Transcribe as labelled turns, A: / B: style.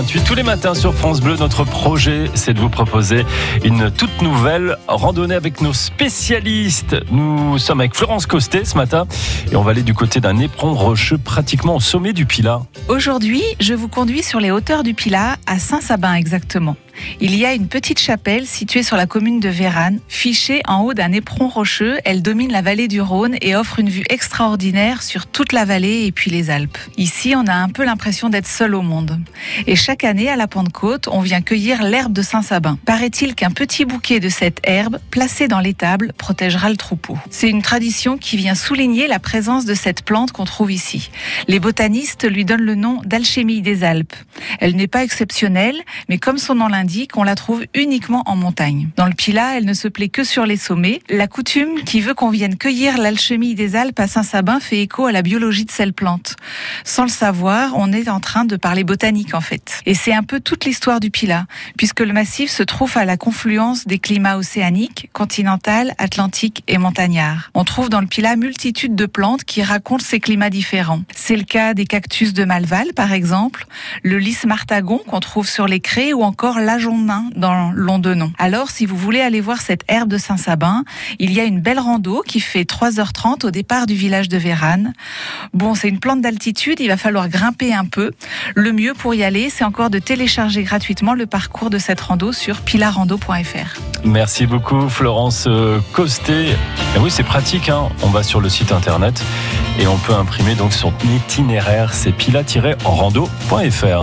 A: 6h28. Tous les matins sur France Bleu, notre projet, c'est de vous proposer une toute nouvelle randonnée avec nos spécialistes. Nous sommes avec Florence Costet ce matin et on va aller du côté d'un éperon rocheux pratiquement au sommet du Pilat.
B: Aujourd'hui, je vous conduis sur les hauteurs du Pilat, à Saint-Sabin exactement. Il y a une petite chapelle située sur la commune de Vérane, fichée en haut d'un éperon rocheux. Elle domine la vallée du Rhône et offre une vue extraordinaire sur toute la vallée et puis les Alpes. Ici, on a un peu l'impression d'être seul au monde. Et chaque année, à la Pentecôte, on vient cueillir l'herbe de Saint-Sabin. Paraît-il qu'un petit bouquet de cette herbe, placé dans l'étable, protégera le troupeau. C'est une tradition qui vient souligner la présence de cette plante qu'on trouve ici. Les botanistes lui donnent le nom d'alchimie des Alpes. Elle n'est pas exceptionnelle, mais comme son nom l'indique, qu'on la trouve uniquement en montagne. Dans le Pilat, elle ne se plaît que sur les sommets. La coutume qui veut qu'on vienne cueillir l'alchimie des Alpes à Saint-Sabin fait écho à la biologie de cette plante. Sans le savoir, on est en train de parler botanique en fait. Et c'est un peu toute l'histoire du Pilat, puisque le massif se trouve à la confluence des climats océaniques, continental, atlantique et montagnard. On trouve dans le Pilat multitude de plantes qui racontent ces climats différents. C'est le cas des cactus de Malval par exemple, le lys martagon qu'on trouve sur les craies ou encore la nain dans Londenon. Alors, si vous voulez aller voir cette herbe de Saint-Sabin, il y a une belle rando qui fait 3h30 au départ du village de Vérane. Bon, c'est une plante d'altitude, il va falloir grimper un peu. Le mieux pour y aller, c'est encore de télécharger gratuitement le parcours de cette rando sur pilarando.fr.
A: Merci beaucoup Florence euh, Costet. Et oui, c'est pratique, hein. on va sur le site internet et on peut imprimer donc son itinéraire, c'est pila-rando.fr.